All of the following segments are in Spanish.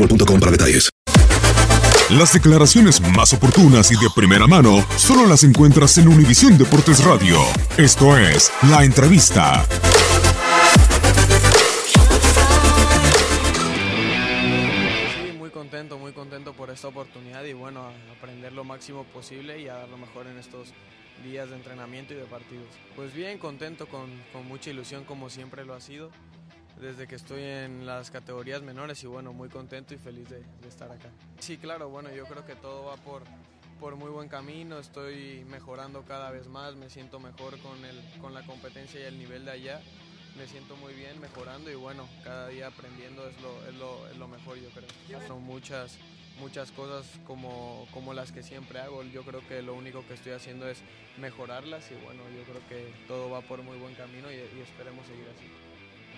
boostmobile.com para detalles. Las declaraciones más oportunas y de primera mano solo las encuentras en Univisión Deportes Radio. Esto es La Entrevista. Sí, muy contento, muy contento por esta oportunidad y bueno, aprender lo máximo posible y a dar lo mejor en estos días de entrenamiento y de partidos. Pues bien, contento, con, con mucha ilusión como siempre lo ha sido desde que estoy en las categorías menores y bueno, muy contento y feliz de, de estar acá. Sí, claro, bueno, yo creo que todo va por, por muy buen camino, estoy mejorando cada vez más, me siento mejor con, el, con la competencia y el nivel de allá, me siento muy bien mejorando y bueno, cada día aprendiendo es lo, es lo, es lo mejor yo creo. Son muchas, muchas cosas como, como las que siempre hago, yo creo que lo único que estoy haciendo es mejorarlas y bueno, yo creo que todo va por muy buen camino y, y esperemos seguir así.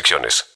restricciones.